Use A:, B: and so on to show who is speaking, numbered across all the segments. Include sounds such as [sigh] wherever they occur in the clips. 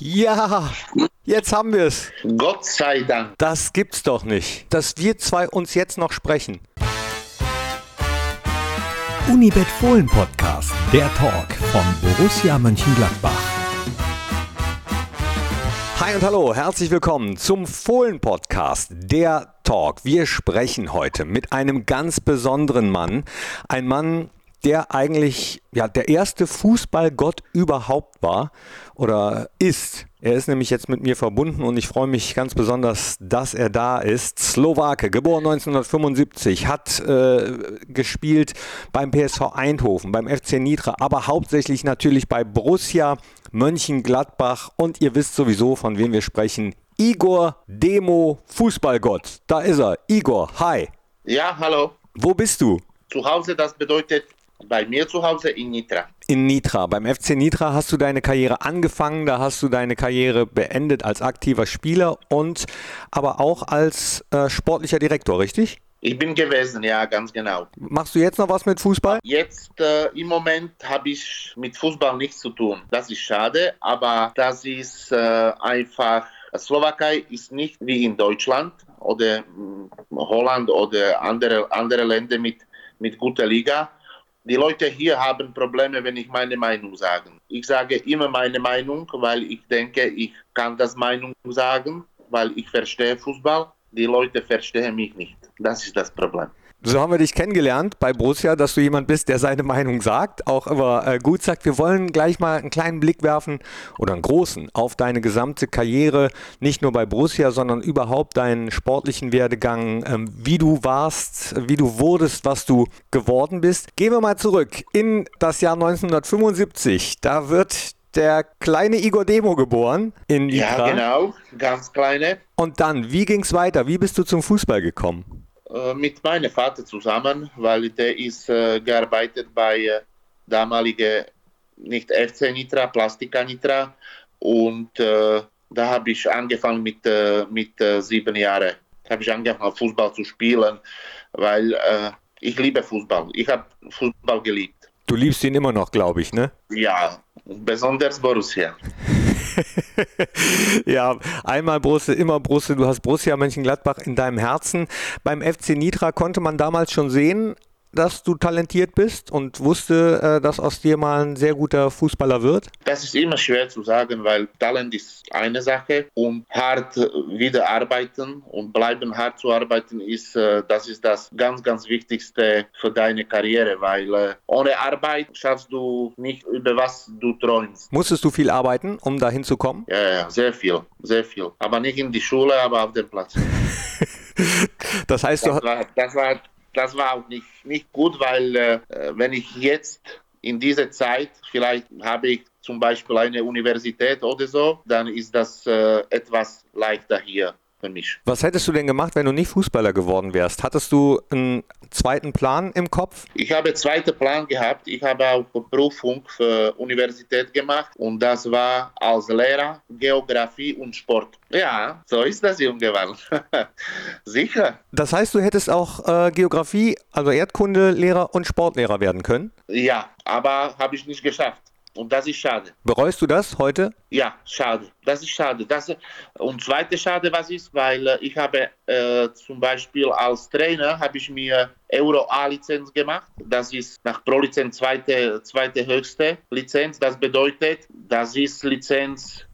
A: Ja, jetzt haben wir es.
B: Gott sei Dank.
A: Das gibt's doch nicht, dass wir zwei uns jetzt noch sprechen.
C: Unibet Fohlen Podcast, der Talk von Borussia Mönchengladbach.
A: Hi und hallo, herzlich willkommen zum Fohlen Podcast, der Talk. Wir sprechen heute mit einem ganz besonderen Mann, ein Mann, der eigentlich ja der erste Fußballgott überhaupt war oder ist. Er ist nämlich jetzt mit mir verbunden und ich freue mich ganz besonders, dass er da ist. Slowake, geboren 1975, hat äh, gespielt beim PSV Eindhoven, beim FC Nitra, aber hauptsächlich natürlich bei Borussia Mönchengladbach und ihr wisst sowieso, von wem wir sprechen. Igor Demo, Fußballgott. Da ist er. Igor, hi.
B: Ja, hallo.
A: Wo bist du?
B: Zu Hause, das bedeutet bei mir zu Hause in Nitra.
A: In Nitra. Beim FC Nitra hast du deine Karriere angefangen, da hast du deine Karriere beendet als aktiver Spieler und aber auch als äh, sportlicher Direktor, richtig?
B: Ich bin gewesen, ja, ganz genau.
A: Machst du jetzt noch was mit Fußball?
B: Jetzt äh, im Moment habe ich mit Fußball nichts zu tun. Das ist schade, aber das ist äh, einfach. Slowakei ist nicht wie in Deutschland oder mh, Holland oder andere, andere Länder mit, mit guter Liga die Leute hier haben Probleme, wenn ich meine Meinung sage. Ich sage immer meine Meinung, weil ich denke, ich kann das Meinung sagen, weil ich verstehe Fußball. Die Leute verstehen mich nicht. Das ist das Problem.
A: So haben wir dich kennengelernt bei Borussia, dass du jemand bist, der seine Meinung sagt, auch immer äh, gut sagt. Wir wollen gleich mal einen kleinen Blick werfen oder einen großen auf deine gesamte Karriere, nicht nur bei Borussia, sondern überhaupt deinen sportlichen Werdegang, ähm, wie du warst, wie du wurdest, was du geworden bist. Gehen wir mal zurück in das Jahr 1975. Da wird der kleine Igor Demo geboren in Nitra.
B: Ja, genau, ganz kleine.
A: Und dann, wie ging es weiter? Wie bist du zum Fußball gekommen?
B: Äh, mit meinem Vater zusammen, weil der ist äh, gearbeitet bei äh, damalige nicht FC Nitra, Plastika Nitra und äh, da habe ich angefangen mit, äh, mit äh, sieben Jahren. habe ich angefangen Fußball zu spielen, weil ich liebe Fußball. Ich habe Fußball geliebt.
A: Du liebst ihn immer noch, glaube ich, ne?
B: Ja, besonders Borussia. [laughs]
A: ja, einmal Brüssel, immer Brüssel. Du hast Borussia Mönchengladbach in deinem Herzen. Beim FC Nitra konnte man damals schon sehen, dass du talentiert bist und wusste, äh, dass aus dir mal ein sehr guter Fußballer wird?
B: Das ist immer schwer zu sagen, weil Talent ist eine Sache und hart wieder arbeiten und bleiben hart zu arbeiten ist, äh, das ist das ganz, ganz Wichtigste für deine Karriere, weil äh, ohne Arbeit schaffst du nicht über was du träumst.
A: Musstest du viel arbeiten, um dahin zu kommen?
B: Ja, ja, sehr viel, sehr viel. Aber nicht in die Schule, aber auf dem Platz. [laughs]
A: das heißt,
B: das war, das war das war auch nicht, nicht gut, weil äh, wenn ich jetzt in dieser Zeit, vielleicht habe ich zum Beispiel eine Universität oder so, dann ist das äh, etwas leichter hier für mich.
A: Was hättest du denn gemacht, wenn du nicht Fußballer geworden wärst? Hattest du einen zweiten Plan im Kopf?
B: Ich habe einen zweiten Plan gehabt. Ich habe auch Berufung für Universität gemacht und das war als Lehrer Geografie und Sport. Ja, so ist das, junge Mann. [laughs] Sicher.
A: Das heißt, du hättest auch äh, Geografie, also Erdkundelehrer und Sportlehrer werden können?
B: Ja, aber habe ich nicht geschafft. Und das ist schade.
A: Bereust du das heute?
B: Ja, schade. Das ist schade. Das, und zweite Schade, was ist, weil äh, ich habe äh, zum Beispiel als Trainer habe ich mir Euro A-Lizenz gemacht. Das ist nach Pro-Lizenz zweite, zweite höchste Lizenz. Das bedeutet, das ist Lizenz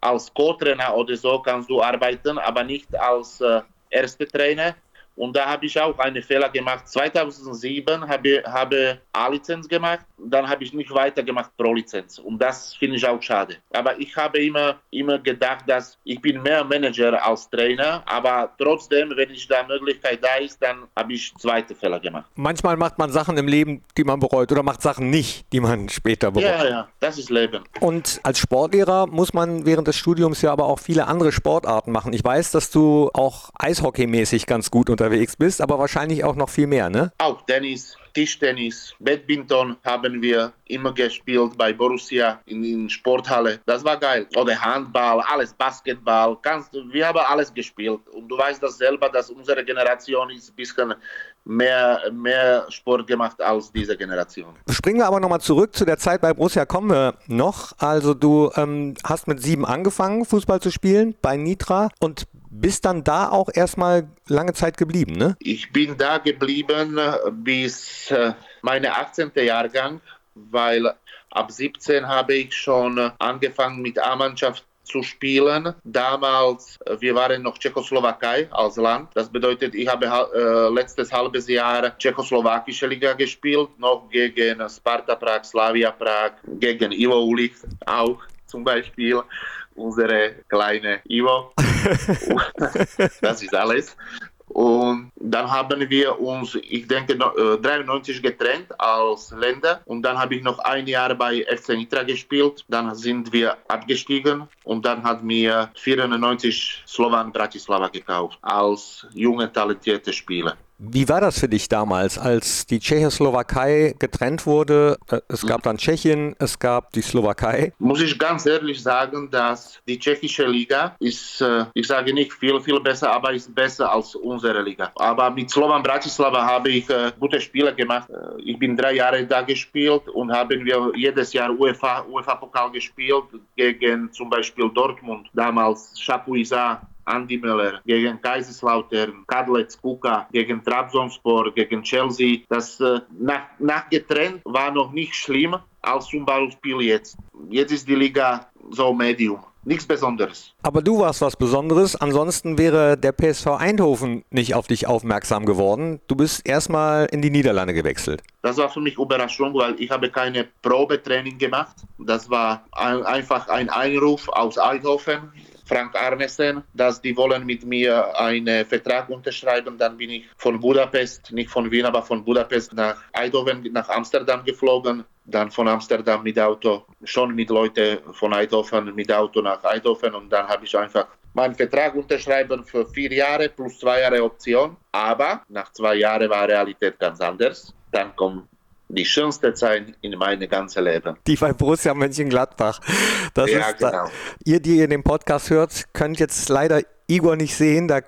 B: als Co-Trainer oder so kannst du arbeiten, aber nicht als äh, erster Trainer. Und da habe ich auch einen Fehler gemacht. 2007 habe ich habe A-Lizenz gemacht, dann habe ich nicht weitergemacht Pro-Lizenz. Und das finde ich auch schade. Aber ich habe immer, immer gedacht, dass ich bin mehr Manager als Trainer. Aber trotzdem, wenn ich da Möglichkeit da ist, dann habe ich zweite Fehler gemacht.
A: Manchmal macht man Sachen im Leben, die man bereut oder macht Sachen nicht, die man [laughs] später bereut.
B: Ja, ja, das ist Leben.
A: Und als Sportlehrer muss man während des Studiums ja aber auch viele andere Sportarten machen. Ich weiß, dass du auch eishockeymäßig ganz gut unterwegs unterwegs bist, aber wahrscheinlich auch noch viel mehr, ne?
B: Auch Tennis, Tischtennis, Badminton haben wir immer gespielt bei Borussia in, in Sporthalle. Das war geil. Oder Handball, alles Basketball. Ganz, wir haben alles gespielt. Und du weißt das selber, dass unsere Generation ist ein bisschen mehr, mehr Sport gemacht als diese Generation.
A: Springen wir aber nochmal zurück zu der Zeit bei Borussia kommen wir noch. Also du ähm, hast mit sieben angefangen, Fußball zu spielen bei Nitra und bist dann da auch erstmal lange Zeit geblieben, ne?
B: Ich bin da geblieben bis äh, meine 18. Jahrgang, weil ab 17 habe ich schon angefangen mit A-Mannschaft zu spielen. Damals, äh, wir waren noch Tschechoslowakei als Land. Das bedeutet, ich habe äh, letztes halbes Jahr tschechoslowakische Liga gespielt, noch gegen Sparta Prag, Slavia Prag, gegen Ivo Ulich auch zum Beispiel unsere kleine Ivo. das ist alles. Und dann haben wir uns, ich denke, 93 äh, getrennt als Länder. Und dann habe ich noch ein Jahr bei FC Nitra gespielt. Dann sind wir abgestiegen. Und dann hat mir 94 Slovan Bratislava gekauft als junge, talentierte Spieler.
A: Wie war das für dich damals, als die Tschechoslowakei getrennt wurde? Äh, es gab dann Tschechien, es gab die Slowakei.
B: Muss ich ganz ehrlich sagen, dass die tschechische Liga ist, äh, ich sage nicht viel, viel besser, aber ist besser als unsere Liga. Aber mit Slovan Bratislava habe ich äh, gute Spiele gemacht. Ich bin drei Jahre da gespielt und haben wir jedes Jahr UEFA, UEFA-Pokal gespielt gegen zum Beispiel Dortmund, damals Chapuisat Andy Miller, gegen Kaiserslautern, Kadlec, Kuka, gegen Trabzonspor, gegen Chelsea. Das äh, nach, nach getrennt war noch nicht schlimm als zum Beispiel jetzt. Jetzt ist die Liga so Medium. Nichts Besonderes.
A: Aber du warst was Besonderes. Ansonsten wäre der PSV Eindhoven nicht auf dich aufmerksam geworden. Du bist erstmal in die Niederlande gewechselt.
B: Das war für mich Überraschung, weil ich habe keine Probetraining gemacht. Das war ein, einfach ein Einruf aus Eindhoven. Frank Arnesen, dass die wollen mit mir einen Vertrag unterschreiben. Dann bin ich von Budapest, nicht von Wien, aber von Budapest nach Eindhoven, nach Amsterdam geflogen. Dann von Amsterdam mit Auto, schon mit Leuten von Eindhoven mit Auto nach Eindhoven und dann habe ich einfach meinen Vertrag unterschreiben für vier Jahre plus zwei Jahre Option. Aber nach zwei Jahren war Realität ganz anders. Dann kommt die schönste Zeit in meinem ganzen Leben.
A: Die bei Borussia Mönchengladbach. Das ja, ist, genau. Da, ihr, die ihr den Podcast hört, könnt jetzt leider Igor nicht sehen. Da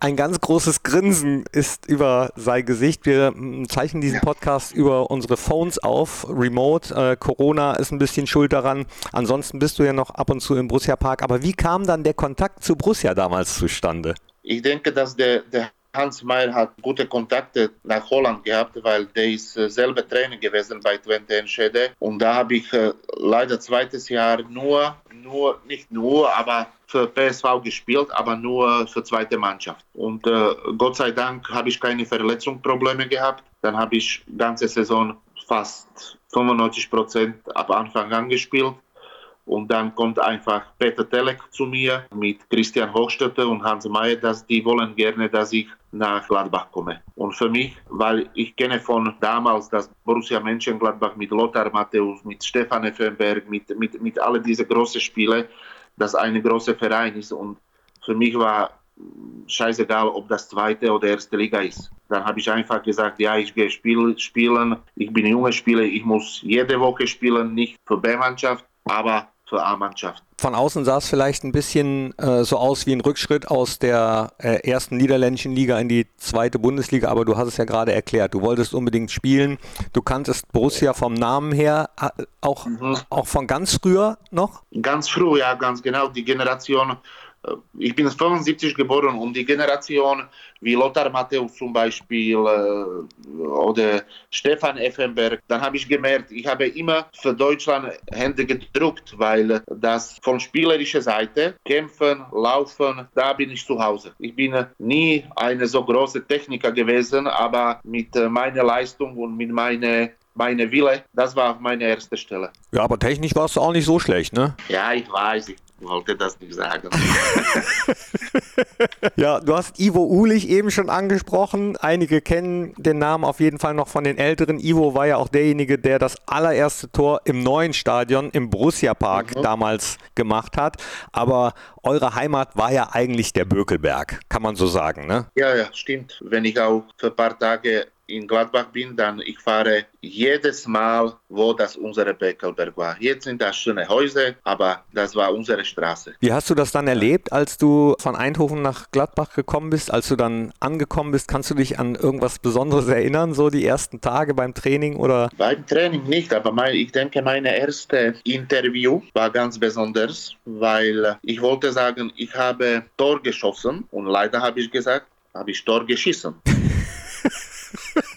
A: ein ganz großes Grinsen ist über sein Gesicht. Wir mm, zeichnen diesen Podcast über unsere Phones auf, remote. Äh, Corona ist ein bisschen schuld daran. Ansonsten bist du ja noch ab und zu im Borussia Park. Aber wie kam dann der Kontakt zu Borussia damals zustande?
B: Ich denke, dass der, der Hans Meyer hat gute Kontakte nach Holland gehabt, weil der ist äh, selber Trainer gewesen bei Twente Enschede. Und da habe ich äh, leider zweites Jahr nur, nur, nicht nur, aber für PSV gespielt, aber nur für zweite Mannschaft. Und äh, Gott sei Dank habe ich keine Verletzungsprobleme gehabt. Dann habe ich ganze Saison fast 95 Prozent ab Anfang an gespielt. Und dann kommt einfach Peter Telek zu mir mit Christian Hochstetter und Hans Mayer, dass die wollen gerne, dass ich nach Gladbach komme. Und für mich, weil ich kenne von damals das Borussia Mönchengladbach mit Lothar Matthäus, mit Stefan Effenberg, mit, mit, mit all diese großen Spiele, das ein großer Verein ist. Und für mich war scheißegal, ob das zweite oder erste Liga ist. Dann habe ich einfach gesagt, ja, ich gehe spiel, spielen, ich bin junger Spieler, ich muss jede Woche spielen, nicht für B-Mannschaft, aber zur A-Mannschaft.
A: Von außen sah es vielleicht ein bisschen äh, so aus wie ein Rückschritt aus der äh, ersten niederländischen Liga in die zweite Bundesliga, aber du hast es ja gerade erklärt. Du wolltest unbedingt spielen. Du kanntest Borussia vom Namen her, äh, auch, mhm. auch von ganz früher noch?
B: Ganz früh, ja, ganz genau. Die Generation ich bin 75 geboren und die Generation wie Lothar Matthäus zum Beispiel äh, oder Stefan Effenberg, dann habe ich gemerkt, ich habe immer für Deutschland Hände gedruckt, weil das von spielerischer Seite, kämpfen, laufen, da bin ich zu Hause. Ich bin nie eine so große Techniker gewesen, aber mit meiner Leistung und mit meiner meine Wille, das war meine erste Stelle.
A: Ja, aber technisch warst du auch nicht so schlecht, ne?
B: Ja, ich weiß. Wollte das nicht sagen. [laughs]
A: ja, du hast Ivo Ulich eben schon angesprochen. Einige kennen den Namen auf jeden Fall noch von den Älteren. Ivo war ja auch derjenige, der das allererste Tor im neuen Stadion im Borussia Park mhm. damals gemacht hat. Aber eure Heimat war ja eigentlich der Bökelberg, kann man so sagen, ne?
B: Ja, ja, stimmt. Wenn ich auch für ein paar Tage in Gladbach bin, dann ich fahre jedes Mal, wo das unsere Beckelberg war. Jetzt sind das schöne Häuser, aber das war unsere Straße.
A: Wie hast du das dann erlebt, als du von Eindhoven nach Gladbach gekommen bist, als du dann angekommen bist? Kannst du dich an irgendwas Besonderes erinnern, so die ersten Tage beim Training oder?
B: Beim Training nicht, aber mein, ich denke, meine erste Interview war ganz besonders, weil ich wollte sagen, ich habe Tor geschossen und leider habe ich gesagt, habe ich Tor geschissen. [laughs]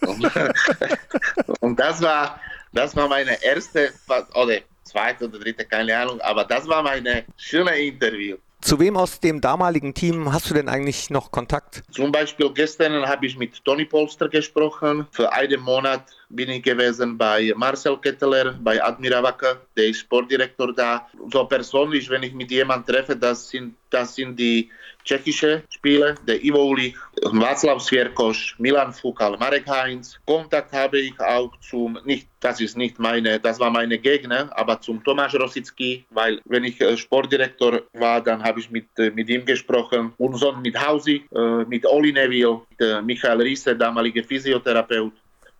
B: und, [laughs] und das war, das war meine erste, oder zweite oder dritte, keine Ahnung, aber das war meine schöne Interview.
A: Zu wem aus dem damaligen Team hast du denn eigentlich noch Kontakt?
B: Zum Beispiel gestern habe ich mit Toni Polster gesprochen. Für einen Monat bin ich gewesen bei Marcel Ketteler, bei Admira Wacker, der ist Sportdirektor da. So persönlich, wenn ich mit jemandem treffe, das sind, das sind die tschechische Spieler, der Ivo Ulich, Václav Svierkoš, Milan Fukal, Marek Heinz. Kontakt habe ich auch zum, nicht, das ist nicht meine, das war meine Gegner, aber zum Tomasz Rosicki, weil wenn ich äh, Sportdirektor war, dann habe ich mit, äh, mit ihm gesprochen und so mit Hausi, äh, mit Oli Neville, mit Michael Riese, damaliger Physiotherapeut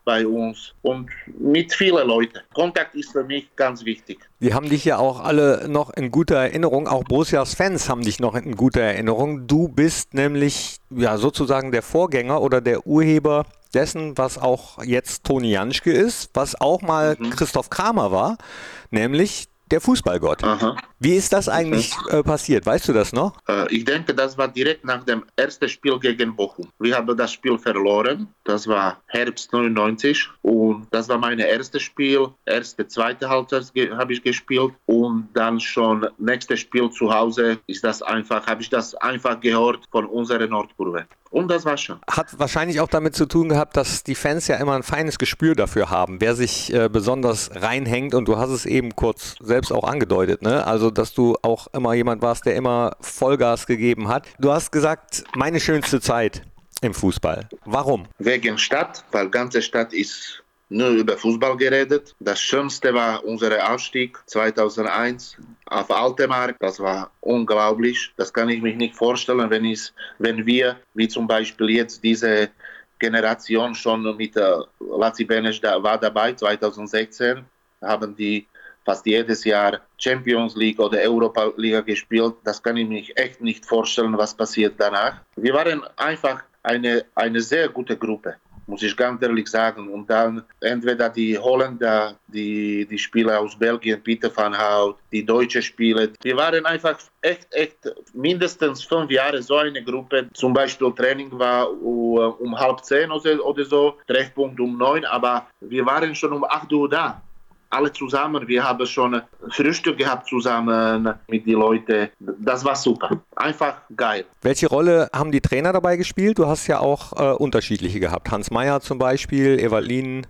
B: bei uns und mit vielen Leuten. Kontakt ist für mich ganz wichtig.
A: Die haben dich ja auch alle noch in guter Erinnerung, auch Borussias Fans haben dich noch in guter Erinnerung. Du bist nämlich ja sozusagen der Vorgänger oder der Urheber dessen, was auch jetzt Toni Janschke ist, was auch mal mhm. Christoph Kramer war, nämlich der Fußballgott. Aha. Wie ist das eigentlich äh, passiert? Weißt du das noch?
B: Äh, ich denke, das war direkt nach dem ersten Spiel gegen Bochum. Wir haben das Spiel verloren. Das war Herbst 99 und das war mein erstes Spiel. Erste, zweite Halbzeit habe ich gespielt und dann schon nächstes Spiel zu Hause ist das einfach, habe ich das einfach gehört von unserer Nordkurve. Und das war schon.
A: Hat wahrscheinlich auch damit zu tun gehabt, dass die Fans ja immer ein feines Gespür dafür haben, wer sich äh, besonders reinhängt. Und du hast es eben kurz selbst auch angedeutet, ne? Also, dass du auch immer jemand warst, der immer Vollgas gegeben hat. Du hast gesagt, meine schönste Zeit im Fußball. Warum?
B: Wegen Stadt, weil ganze Stadt ist nur über Fußball geredet. Das Schönste war unser Aufstieg 2001 auf Altemark. Das war unglaublich. Das kann ich mich nicht vorstellen, wenn, ich, wenn wir, wie zum Beispiel jetzt diese Generation schon mit äh, Lazzi Benes da, war dabei, 2016, haben die fast jedes Jahr Champions League oder Europa Liga gespielt. Das kann ich mich echt nicht vorstellen, was passiert danach. Wir waren einfach eine, eine sehr gute Gruppe muss ich ganz ehrlich sagen. Und dann entweder die Holländer, die, die Spieler aus Belgien, Peter van Hout, die deutschen Spieler, die waren einfach echt, echt mindestens fünf Jahre so eine Gruppe. Zum Beispiel Training war um halb zehn oder so, Treffpunkt um neun, aber wir waren schon um acht Uhr da alle zusammen. Wir haben schon Frühstück gehabt zusammen mit den Leuten. Das war super. Einfach geil.
A: Welche Rolle haben die Trainer dabei gespielt? Du hast ja auch äh, unterschiedliche gehabt. Hans Meyer zum Beispiel, Evalin.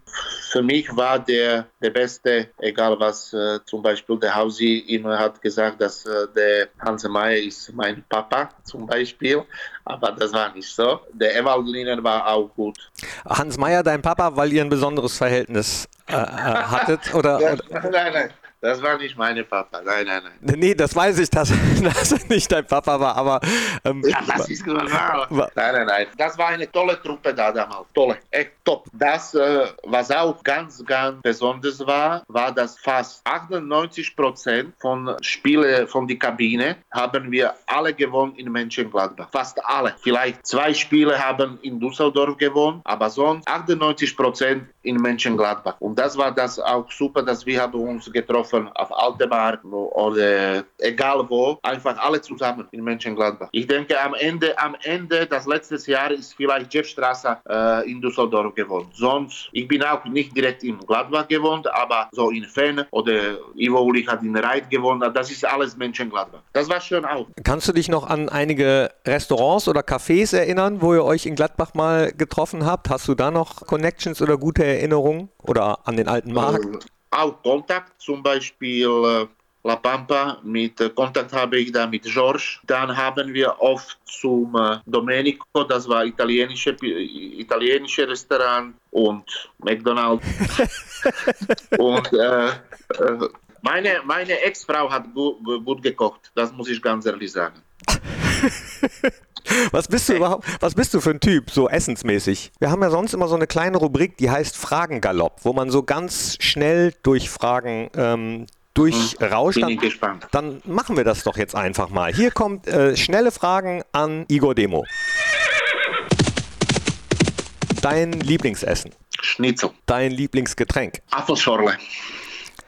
B: Für mich war der der Beste, egal was äh, zum Beispiel der Hausi immer hat gesagt, dass äh, der Hans Meyer ist mein Papa zum Beispiel, aber das war nicht so. Der Evalin war auch gut.
A: Hans Meyer, dein Papa, weil ihr ein besonderes Verhältnis äh, äh, hattet? Oder, [laughs] oder?
B: Nein, nein. Das war nicht meine Papa, nein, nein, nein.
A: Nee, das weiß ich, dass, [laughs] dass er nicht dein Papa war, aber.
B: Ähm, ja, das ist wahr. Nein, nein, nein. Das war eine tolle Truppe da damals. Tolle, echt top. Das, äh, was auch ganz, ganz besonders war, war, dass fast 98 Prozent von Spielen von der Kabine haben wir alle gewonnen in Mönchengladbach. Fast alle. Vielleicht zwei Spiele haben in Düsseldorf gewonnen, aber sonst 98 Prozent in Mönchengladbach. Und das war das auch super, dass wir haben uns getroffen getroffen auf Altemark oder egal wo, einfach alle zusammen in Mönchengladbach. Ich denke, am Ende, am Ende, das letzte Jahr ist vielleicht Jeff Strasser äh, in Düsseldorf gewohnt. Sonst, ich bin auch nicht direkt in Gladbach gewohnt, aber so in Fenn oder Ivo Ulich hat in Reit gewohnt. Das ist alles Mönchengladbach. Das war schön auch.
A: Kannst du dich noch an einige Restaurants oder Cafés erinnern, wo ihr euch in Gladbach mal getroffen habt? Hast du da noch Connections oder gute Erinnerungen? Oder an den alten Markt?
B: Auch Kontakt, zum Beispiel La Pampa. Mit äh, Kontakt habe ich da mit George. Dann haben wir oft zum äh, Domenico, das war italienische, italienische Restaurant und McDonald's. [laughs] und äh, äh, meine, meine Ex-Frau hat gu gut gekocht, das muss ich ganz ehrlich sagen. [laughs]
A: Was bist du [laughs] überhaupt, was bist du für ein Typ, so essensmäßig? Wir haben ja sonst immer so eine kleine Rubrik, die heißt Fragengalopp, wo man so ganz schnell durch Fragen ähm, durchrauscht.
B: Bin ich gespannt.
A: Dann machen wir das doch jetzt einfach mal. Hier kommt äh, schnelle Fragen an Igor Demo. Dein Lieblingsessen?
B: Schnitzel.
A: Dein Lieblingsgetränk?
B: Apfelschorle.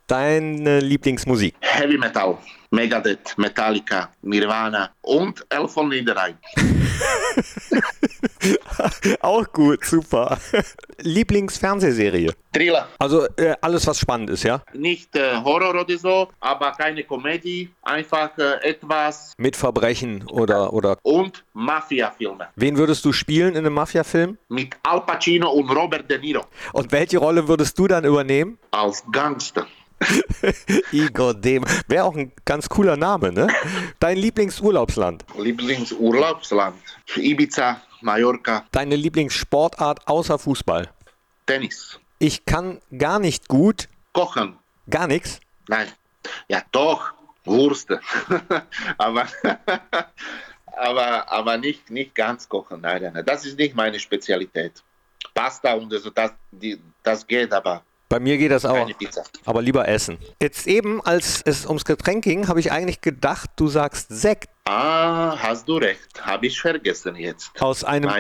A: Deine Lieblingsmusik?
B: Heavy Metal. Megadeth, Metallica, Nirvana und Elf von Niederrhein. [laughs]
A: Auch gut, super. [laughs] Lieblingsfernsehserie?
B: Thriller.
A: Also äh, alles, was spannend ist, ja?
B: Nicht äh, Horror oder so, aber keine Komödie. Einfach äh, etwas.
A: Mit Verbrechen oder, oder.
B: Und Mafia-Filme.
A: Wen würdest du spielen in einem Mafia-Film?
B: Mit Al Pacino und Robert De Niro.
A: Und welche Rolle würdest du dann übernehmen?
B: Als Gangster. [laughs]
A: Igor Dem. Wäre auch ein ganz cooler Name, ne? Dein Lieblingsurlaubsland?
B: Lieblingsurlaubsland. Ibiza, Mallorca.
A: Deine Lieblingssportart außer Fußball?
B: Tennis.
A: Ich kann gar nicht gut.
B: Kochen.
A: Gar nichts?
B: Nein. Ja, doch. Wurst. [laughs] aber, [laughs] aber, aber nicht, nicht ganz kochen. Nein, nein, nein. Das ist nicht meine Spezialität. Pasta und so, das, die, das geht, aber
A: bei mir geht das auch. Aber lieber essen. Jetzt eben, als es ums Getränk ging, habe ich eigentlich gedacht, du sagst Sekt.
B: Ah, hast du recht. Habe ich vergessen jetzt.
A: Aus einem,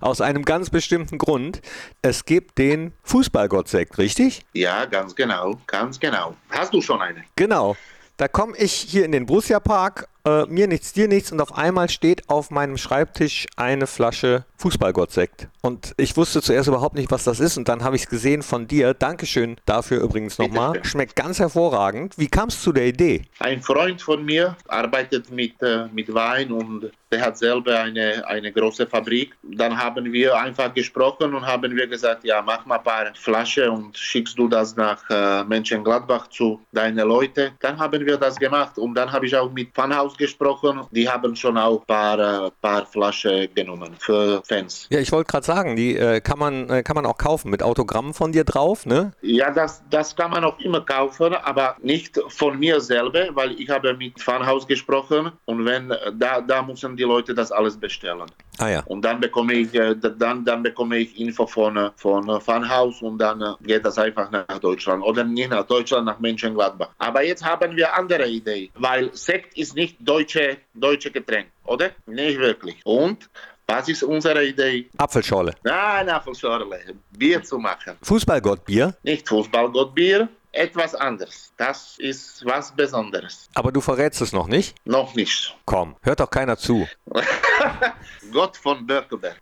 A: aus einem ganz bestimmten Grund. Es gibt den Fußballgott-Sekt, richtig?
B: Ja, ganz genau. Ganz genau. Hast du schon eine?
A: Genau. Da komme ich hier in den Borussia Park, äh, mir nichts, dir nichts und auf einmal steht auf meinem Schreibtisch eine Flasche Fußballgottsekt. Und ich wusste zuerst überhaupt nicht, was das ist und dann habe ich es gesehen von dir. Dankeschön dafür übrigens nochmal. Schmeckt ganz hervorragend. Wie kam es zu der Idee?
B: Ein Freund von mir arbeitet mit, äh, mit Wein und der hat selber eine, eine große Fabrik. Dann haben wir einfach gesprochen und haben wir gesagt, ja, mach mal ein paar Flaschen und schickst du das nach äh, Mönchengladbach zu deinen Leuten. Dann haben wir das gemacht und dann habe ich auch mit Funhouse gesprochen. Die haben schon auch ein paar, äh, paar Flaschen genommen für Fans.
A: Ja, ich wollte gerade sagen, die äh, kann, man, äh, kann man auch kaufen mit Autogrammen von dir drauf, ne?
B: Ja, das, das kann man auch immer kaufen, aber nicht von mir selber, weil ich habe mit Funhouse gesprochen und wenn da, da müssen die Leute das alles bestellen.
A: Ah ja.
B: Und dann bekomme ich, äh, dann, dann bekomme ich Info von, äh, von Funhouse und dann geht das einfach nach Deutschland oder nicht nach Deutschland, nach Mönchengladbach. Aber jetzt haben wir andere Idee, weil Sekt ist nicht deutsche, deutsche Getränk, oder? Nicht wirklich. Und was ist unsere Idee?
A: Apfelschorle.
B: Nein, Apfelschorle. Bier zu machen.
A: Fußballgottbier?
B: Nicht Fußballgottbier, etwas anderes. Das ist was Besonderes.
A: Aber du verrätst es noch nicht?
B: Noch nicht.
A: Komm, hört doch keiner zu. [laughs]
B: Gott von Böckelberg.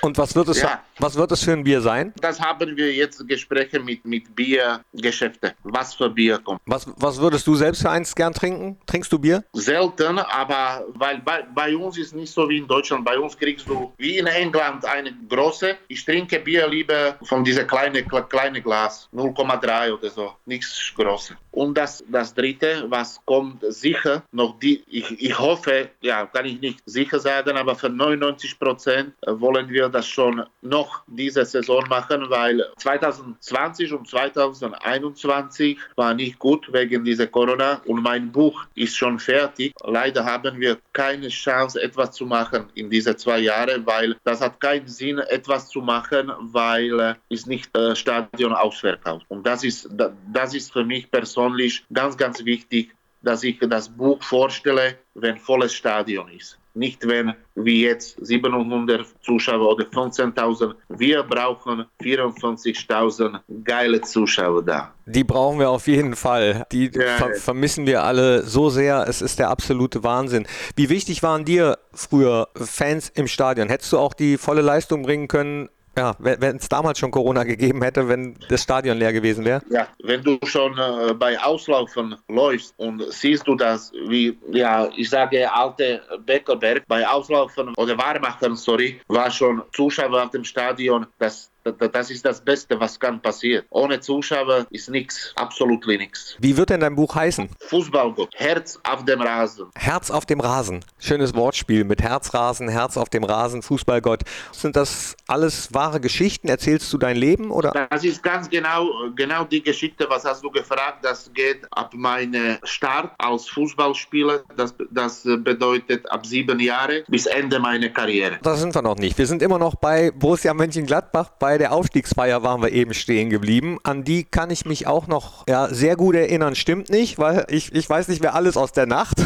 A: Und was wird es,
B: Ja.
A: was wird es für ein Bier sein?
B: Das haben wir jetzt Gespräche mit, mit Biergeschäften. Was für Bier kommt.
A: Was, was würdest du selbst für eins gern trinken? Trinkst du Bier?
B: Selten, aber weil bei, bei uns ist nicht so wie in Deutschland. Bei uns kriegst du wie in England eine große. Ich trinke Bier lieber von dieser kleine, kle- kleine Glas, 0,3 oder so, nichts Großes. Und das, das dritte, was kommt sicher, noch die, ich, ich hoffe, ja, kann ich nicht sicher sagen, aber für 99 Prozent wollen wir das schon noch diese Saison machen, weil 2020 und 2021 war nicht gut wegen dieser Corona und mein Buch ist schon fertig. Leider haben wir keine Chance, etwas zu machen in diese zwei Jahre, weil das hat keinen Sinn, etwas zu machen, weil äh, ist nicht äh, Stadion ausverkauft. Und das ist, da- das ist für mich persönlich ganz, ganz wichtig, dass ich das Buch vorstelle, wenn volles Stadion ist. Nicht wenn wie jetzt 700 Zuschauer oder 15.000. Wir brauchen 54.000 geile Zuschauer da.
A: Die brauchen wir auf jeden Fall. Die
B: Ja,
A: ver vermissen wir alle so sehr. Es ist der absolute Wahnsinn. Wie wichtig waren dir früher Fans im Stadion? Hättest du auch die volle Leistung bringen können, ja, wenn es damals schon Corona gegeben hätte, wenn das Stadion leer gewesen wäre?
B: Ja, wenn du schon äh, bei Auslaufen läufst und siehst du das, wie, ja, ich sage alte Beckerberg, bei Auslaufen oder Warmachen, sorry, war schon Zuschauer auf dem Stadion, das das ist das Beste, was kann passieren. Ohne Zuschauer ist nichts, absolut nichts.
A: Wie wird denn dein Buch heißen?
B: Fußballgott, Herz auf dem Rasen.
A: Herz auf dem Rasen. Schönes Wortspiel mit Herzrasen, Herz auf dem Rasen, Fußballgott. Sind das alles wahre Geschichten? Erzählst du dein Leben oder?
B: Das ist ganz genau, genau die Geschichte, was hast du gefragt. Das geht ab meinem Start als Fußballspieler. Das, das bedeutet ab sieben Jahren bis Ende meiner Karriere.
A: Da sind wir noch nicht. Wir sind immer noch bei Borussia Mönchengladbach. Bei der Aufstiegsfeier waren wir eben stehen geblieben. An die kann ich mich auch noch ja, sehr gut erinnern. Stimmt nicht, weil ich, ich weiß nicht mehr alles aus der Nacht.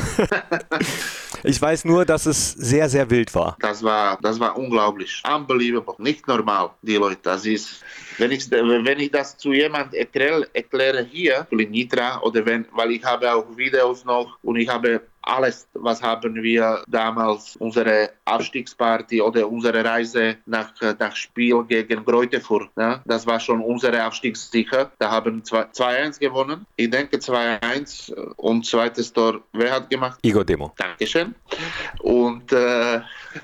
A: [laughs] ich weiß nur, dass es sehr, sehr wild war.
B: Das war, das war unglaublich. Unbelievable. Nicht normal, die Leute. Das ist, wenn ich, wenn ich das zu jemandem erkläre, erkläre hier, in Nitra, oder wenn, weil ich habe auch Videos noch und ich habe alles, was haben wir damals, unsere Aufstiegsparty oder unsere Reise nach, nach Spiel gegen Greutefurt. Ja? Das war schon unsere Aufstiegssicher. Da haben 2-1 gewonnen. Ich denke 2-1 und zweites Tor, wer hat gemacht?
A: Igor Demo.
B: Dankeschön. Und äh,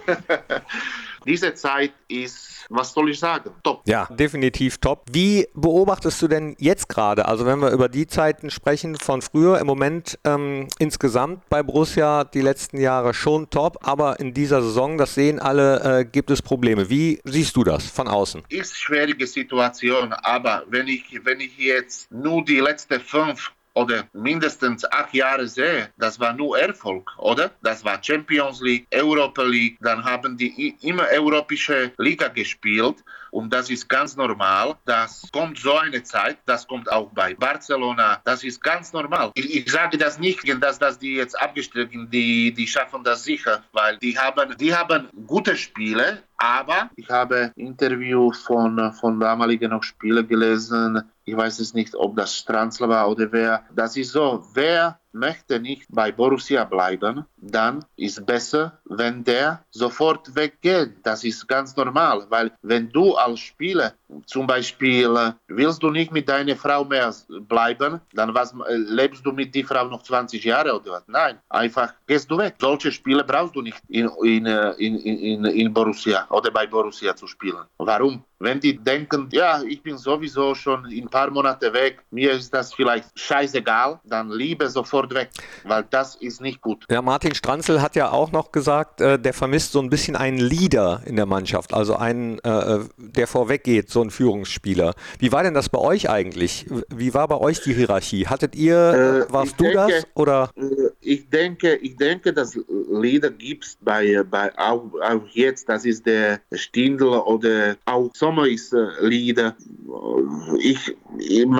B: [laughs] diese Zeit ist, was soll ich sagen, top.
A: Ja, definitiv top. Wie beobachtest du denn jetzt gerade, also wenn wir über die Zeiten sprechen von früher, im Moment ähm, insgesamt bei Borussia die letzten Jahre schon top, aber in dieser Saison, das sehen alle, äh, gibt es Probleme. Wie siehst du das von außen?
B: Ist schwierige Situation, aber wenn ich, wenn ich jetzt nur die letzten fünf oder mindestens acht Jahre sehe, das war nur Erfolg, oder? Das war Champions League, Europa League, dann haben die immer europäische Liga gespielt und das ist ganz normal. Das kommt so eine Zeit, das kommt auch bei Barcelona, das ist ganz normal. Ich, ich sage das nicht, dass, dass die jetzt abgestiegen, die, die schaffen das sicher, weil die haben, die haben gute Spiele, aber ich habe Interview von, von damaligen noch Spielern gelesen, ich weiß es nicht, ob das Stranzler war oder wer. Das ist so, wer möchte nicht bei Borussia bleiben, dann ist besser, wenn der sofort weggeht. Das ist ganz normal, weil wenn du als Spieler zum Beispiel willst du nicht mit deiner Frau mehr bleiben, dann was, lebst du mit der Frau noch 20 Jahre oder was? Nein, einfach gehst du weg. Solche Spiele brauchst du nicht in, in, in, in, in Borussia oder bei Borussia zu spielen. Warum? Wenn die denken, ja, ich bin sowieso schon in ein paar Monate weg, mir ist das vielleicht scheißegal, dann liebe sofort weg, weil das ist nicht gut.
A: Ja, Martin Stranzel hat ja auch noch gesagt, äh, der vermisst so ein bisschen einen Leader in der Mannschaft, also einen, äh, der vorweggeht, so ein Führungsspieler. Wie war denn das bei euch eigentlich? Wie war bei euch die Hierarchie? Hattet ihr, äh, warst du denke, das oder?
B: Äh, ich denke, ich denke, dass Leader gibt es bei, bei auch, auch jetzt, das ist der Stindl oder auch so Sommer ist äh, Lieder. Ich, in,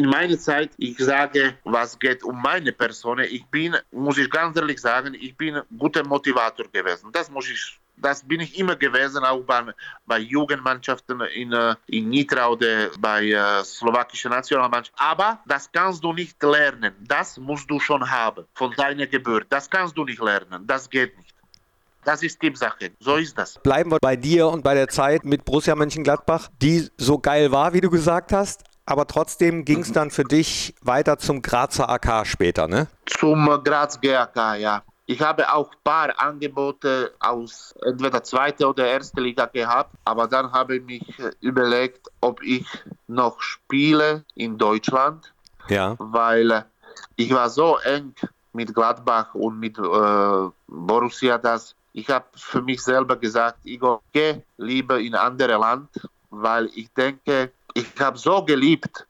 B: in meiner Zeit, ich sage, was geht um meine Person. Ich bin, muss ich ganz ehrlich sagen, ich bin guter Motivator gewesen. Das muss ich das bin ich immer gewesen, auch bei, bei Jugendmannschaften in, äh, in Nitra oder bei äh, slowakischen Nationalmannschaften. Aber das kannst du nicht lernen. Das musst du schon haben von deiner Geburt. Das kannst du nicht lernen. Das geht nicht. Das ist Tippsache. So ist das.
A: Bleiben wir bei dir und bei der Zeit mit Borussia Mönchengladbach, die so geil war, wie du gesagt hast. Aber trotzdem ging es dann für dich weiter zum Grazer AK später, ne?
B: Zum Graz GAK, ja. Ich habe auch ein paar Angebote aus entweder zweite oder erste Liga gehabt, aber dann habe ich mich überlegt, ob ich noch spiele in Deutschland,
A: ja.
B: weil ich war so eng mit Gladbach und mit äh, Borussia, dass ich habe für mich selber gesagt, Igor, geh lieber in ein anderes Land, weil ich denke, ich habe so geliebt,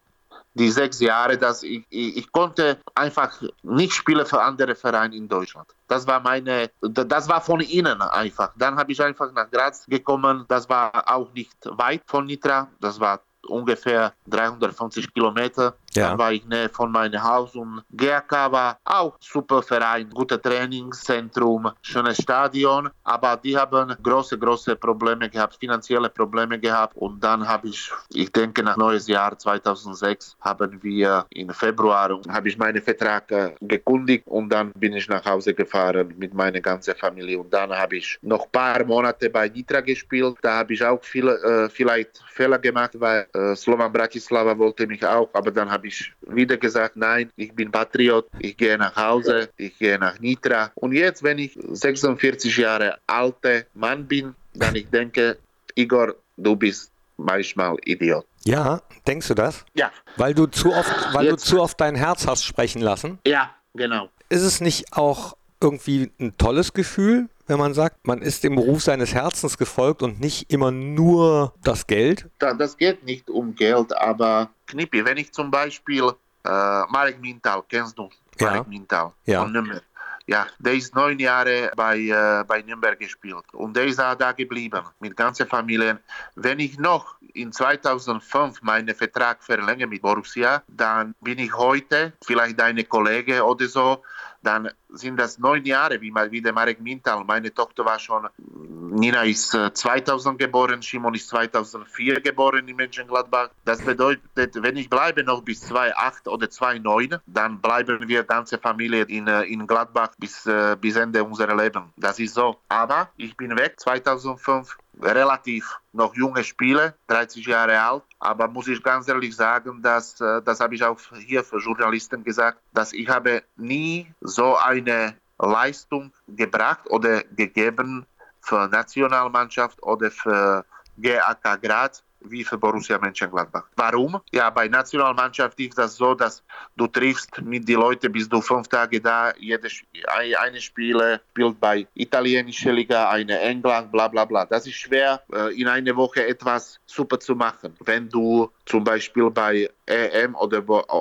B: die sechs Jahre, dass ich, ich, ich, konnte einfach nicht spielen für andere Vereine in Deutschland. Das war meine, das war von ihnen einfach. Dann habe ich einfach nach Graz gekommen. Das war auch nicht weit von Nitra. Das war ungefähr 350 Kilometer. Ja. Dann war ich näher von meinem Haus und GRK war auch super Verein, gutes Trainingszentrum, schönes Stadion, aber die haben große, große Probleme gehabt, finanzielle Probleme gehabt und dann habe ich, ich denke nach neues Jahr 2006 haben wir im Februar, habe ich meinen Vertrag äh, gekündigt und dann bin ich nach Hause gefahren mit meiner ganzen Familie und dann habe ich noch ein paar Monate bei Nitra gespielt, da habe ich auch viele, äh, vielleicht Fehler gemacht, weil äh, Slovan Bratislava wollte mich auch, aber dann habe ich wieder gesagt, nein, ich bin Patriot, ich gehe nach Hause, ich gehe nach Nitra. Und jetzt, wenn ich 46 Jahre alter Mann bin, dann ich denke, Igor, du bist manchmal Idiot.
A: Ja, denkst du das?
B: Ja.
A: Weil du zu oft, weil
B: Jetzt-
A: du zu oft dein Herz hast sprechen lassen.
B: Ja, genau.
A: Ist es nicht auch irgendwie ein tolles Gefühl, wenn man sagt, man ist dem Beruf seines Herzens gefolgt und nicht immer nur das Geld?
B: Da, das geht nicht um Geld, aber Knippi, wenn ich zum Beispiel äh, Marek Mintal, kennst du
A: Ja.
B: Marek Mintal
A: Ja.
B: von Nürnberg? Ja, der ist neun Jahre bei, äh, bei Nürnberg gespielt und der ist da geblieben mit ganzer Familie. Wenn ich noch in 2005 meinen Vertrag verlängere mit Borussia, dann bin ich heute vielleicht deine Kollege oder so, dann sind das neun Jahre, wie, mal- wie der Marek Mintal. Meine Tochter war schon, Nina ist äh, 2000 geboren, Simon ist 2004 geboren in Mönchengladbach. Das bedeutet, wenn ich bleibe noch bis 2008 oder 2009, dann bleiben wir ganze Familie in, äh, in Gladbach bis, äh, bis Ende unseres Lebens. Das ist so. Aber ich bin weg 2005 relativ noch junge Spieler, 30 Jahre alt. Aber muss ich ganz ehrlich sagen, dass, äh, das habe ich auch hier für Journalisten gesagt, dass ich habe nie so eine Leistung gebracht oder gegeben für Nationalmannschaft oder für GAK Graz wie für Borussia Mönchengladbach. Warum? Ja, bei Nationalmannschaft ist das so, dass du triffst mit den Leuten, bist du fünf Tage da, jede, ein- eine Spieler spielt bei italienischer Liga, eine England, bla bla bla. Das ist schwer, äh, in einer Woche etwas super zu machen. Wenn du zum Beispiel bei EM oder,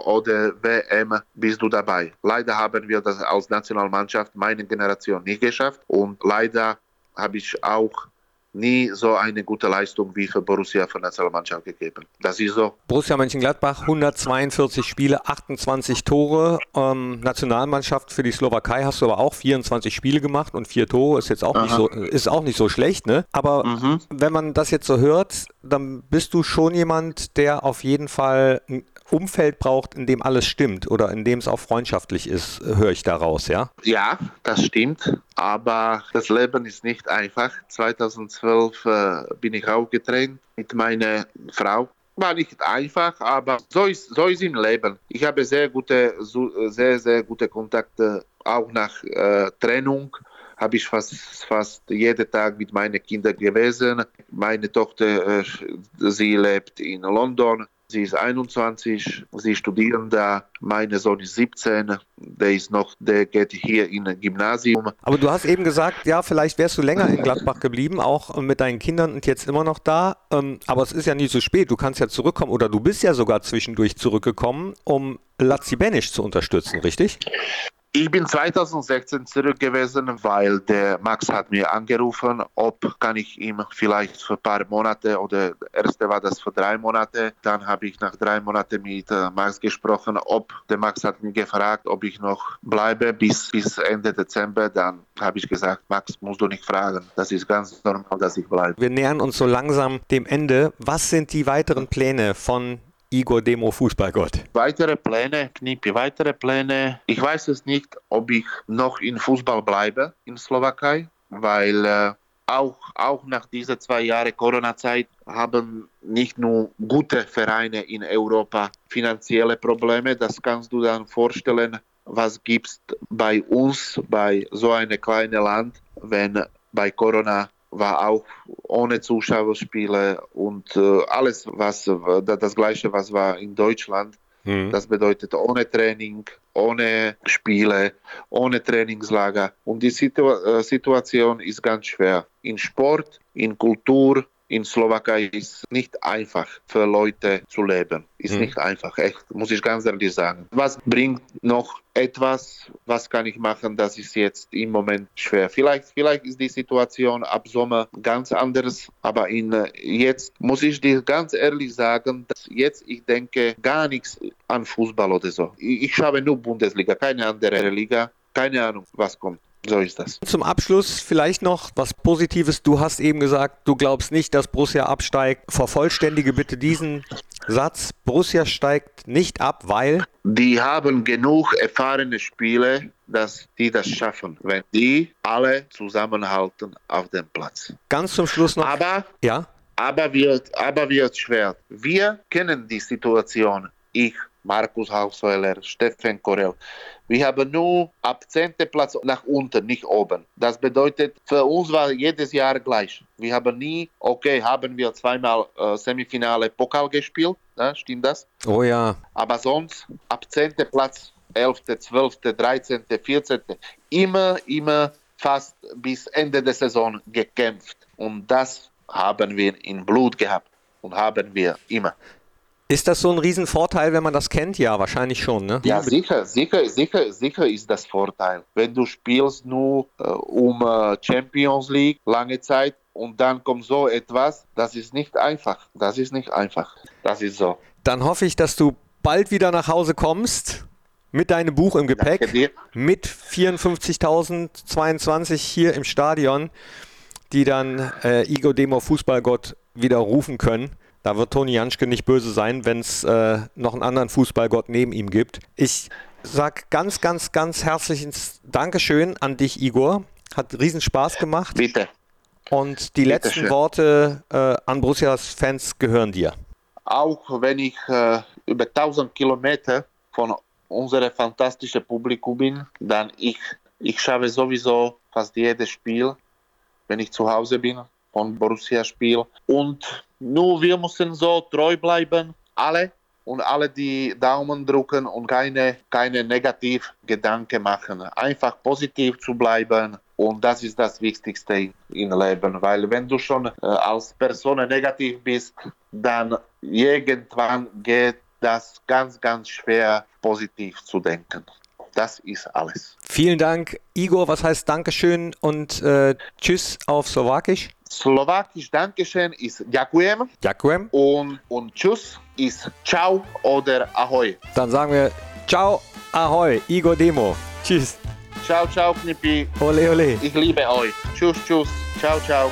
B: oder WM bist du dabei. Leider haben wir das als Nationalmannschaft, meine Generation, nicht geschafft und leider habe ich auch nie so eine gute Leistung wie für Borussia für Nationalmannschaft gegeben. Das ist so.
A: Borussia Mönchengladbach, 142 Spiele, 28 Tore. Ähm, Nationalmannschaft für die Slowakei hast du aber auch 24 Spiele gemacht und vier Tore ist jetzt auch nicht so ist auch nicht so schlecht, ne? Aber
B: Mhm.
A: wenn man das jetzt so hört, dann bist du schon jemand, der auf jeden Fall ein Umfeld braucht, in dem alles stimmt oder in dem es auch freundschaftlich ist, höre ich daraus, ja?
B: Ja, das stimmt. Aber das Leben ist nicht einfach. 2012 äh, bin ich auch getrennt mit meiner Frau. War nicht einfach, aber so ist, so ist im Leben. Ich habe sehr gute, sehr, sehr gute Kontakte, auch nach äh, Trennung habe ich fast, fast jeden Tag mit meinen Kindern gewesen. Meine Tochter, äh, sie lebt in London. Sie ist 21, sie studieren da. Mein Sohn ist 17, der ist noch, der geht hier in ein Gymnasium.
A: Aber du hast eben gesagt, ja, vielleicht wärst du länger in Gladbach geblieben, auch mit deinen Kindern und jetzt immer noch da. Ähm, aber es ist ja nie so spät. Du kannst ja zurückkommen oder du bist ja sogar zwischendurch zurückgekommen, um Lazzi zu unterstützen, richtig?
B: Ich bin 2016 zurück gewesen, weil der Max hat mir angerufen, ob kann ich ihm vielleicht für ein paar Monate oder erste war das für drei Monate. Dann habe ich nach drei Monaten mit äh, Max gesprochen, ob der Max hat mich gefragt, ob ich noch bleibe bis, bis Ende Dezember. Dann habe ich gesagt, Max, musst du nicht fragen. Das ist ganz normal, dass ich bleibe.
A: Wir nähern uns so langsam dem Ende. Was sind die weiteren Pläne von Igor Demo Fußballgott?
B: Weitere Pläne, Knippi, weitere Pläne. Ich weiß es nicht, ob ich noch in Fußball bleibe in Slowakei, weil äh, auch, auch nach dieser zwei Jahre Corona-Zeit haben nicht nur gute Vereine in Europa finanzielle Probleme. Das kannst du dann vorstellen, was gibt's bei uns, bei so einem kleinen Land, wenn bei Corona war auch ohne Zuschauerspiele und äh, alles, was das gleiche, was war in Deutschland.
A: Hm.
B: Das bedeutet ohne Training, ohne Spiele, ohne Trainingslager. Und die Situ äh, Situation ist ganz schwer. In Sport, in Kultur, in Slowakei ist nicht einfach für Leute zu leben. Ist
A: Mhm.
B: nicht einfach, echt, muss ich ganz ehrlich sagen. Was bringt noch etwas? Was kann ich machen? Das ist jetzt im Moment schwer. Vielleicht, vielleicht ist die Situation ab Sommer ganz anders, aber in, äh, jetzt muss ich dir ganz ehrlich sagen, dass jetzt ich denke gar nichts an Fußball oder so. Ich, ich schaue nur Bundesliga, keine andere Liga. Keine Ahnung, was kommt. So ist das.
A: Zum Abschluss vielleicht noch was Positives. Du hast eben gesagt, du glaubst nicht, dass Borussia absteigt. Vervollständige bitte diesen Satz. Borussia steigt nicht ab, weil
B: Die haben genug erfahrene Spieler, dass die das schaffen, wenn die alle zusammenhalten auf dem Platz.
A: ganz zum Schluss noch.
B: Aber,
A: Ja,
B: aber, wird, aber wird schwer. Wir kennen die Situation. Ich Markus Hausweiler, Steffen Korell. Wir haben nur ab 10. Platz nach unten, nicht oben. Das bedeutet, für uns war jedes Jahr gleich. Wir haben nie, okay, haben wir zweimal äh, Semifinale Pokal gespielt, ne? stimmt das?
A: Oh ja.
B: Aber sonst ab 10. Platz, 11., 12., 13., 14. immer, immer fast bis Ende der Saison gekämpft. Und das haben wir in Blut gehabt und haben wir immer.
A: Ist das so ein Riesenvorteil, wenn man das kennt? Ja, wahrscheinlich schon, ne?
B: Ja, sicher, sicher, sicher, sicher ist das Vorteil. Wenn du spielst nur äh, um äh, Champions League lange Zeit und dann kommt so etwas, das ist nicht einfach. Das ist nicht einfach. Das ist so.
A: Dann hoffe ich, dass du bald wieder nach Hause kommst mit deinem Buch im Gepäck, mit 54.022 hier im Stadion, die dann äh, Igor Demo Fußballgott wieder rufen können. Da wird Toni Janschke nicht böse sein, wenn es äh, noch einen anderen Fußballgott neben ihm gibt. Ich sag ganz, ganz, ganz herzliches Dankeschön an dich, Igor. Hat riesen Spaß gemacht.
B: Bitte.
A: Und die
B: Bitte
A: letzten
B: schön.
A: Worte äh, an Borussias Fans gehören dir.
B: Auch wenn ich äh, über 1000 Kilometer von unserem fantastischen Publikum bin, dann ich, ich schaue sowieso fast jedes Spiel, wenn ich zu Hause bin, von Borussia-Spiel. Und nur wir müssen so treu bleiben, alle. Und alle die Daumen drücken und keine, keine Negativgedanken machen. Einfach positiv zu bleiben. Und das ist das Wichtigste im Leben. Weil wenn du schon äh, als Person negativ bist, dann irgendwann geht das ganz, ganz schwer positiv zu denken. Das ist alles.
A: Vielen Dank, Igor. Was heißt Dankeschön und äh, Tschüss auf Slowakisch?
B: Slowakisch Dankeschön ist Ďakujem
A: Ďakujem.
B: und, und Tschüss ist Ciao oder Ahoj.
A: Dann sagen wir Ciao, Ahoi, Igor Demo. Tschüss.
B: Ciao, ciao, Knippi.
A: Ole, ole.
B: Ich liebe euch. Tschüss, tschüss. Ciao, ciao.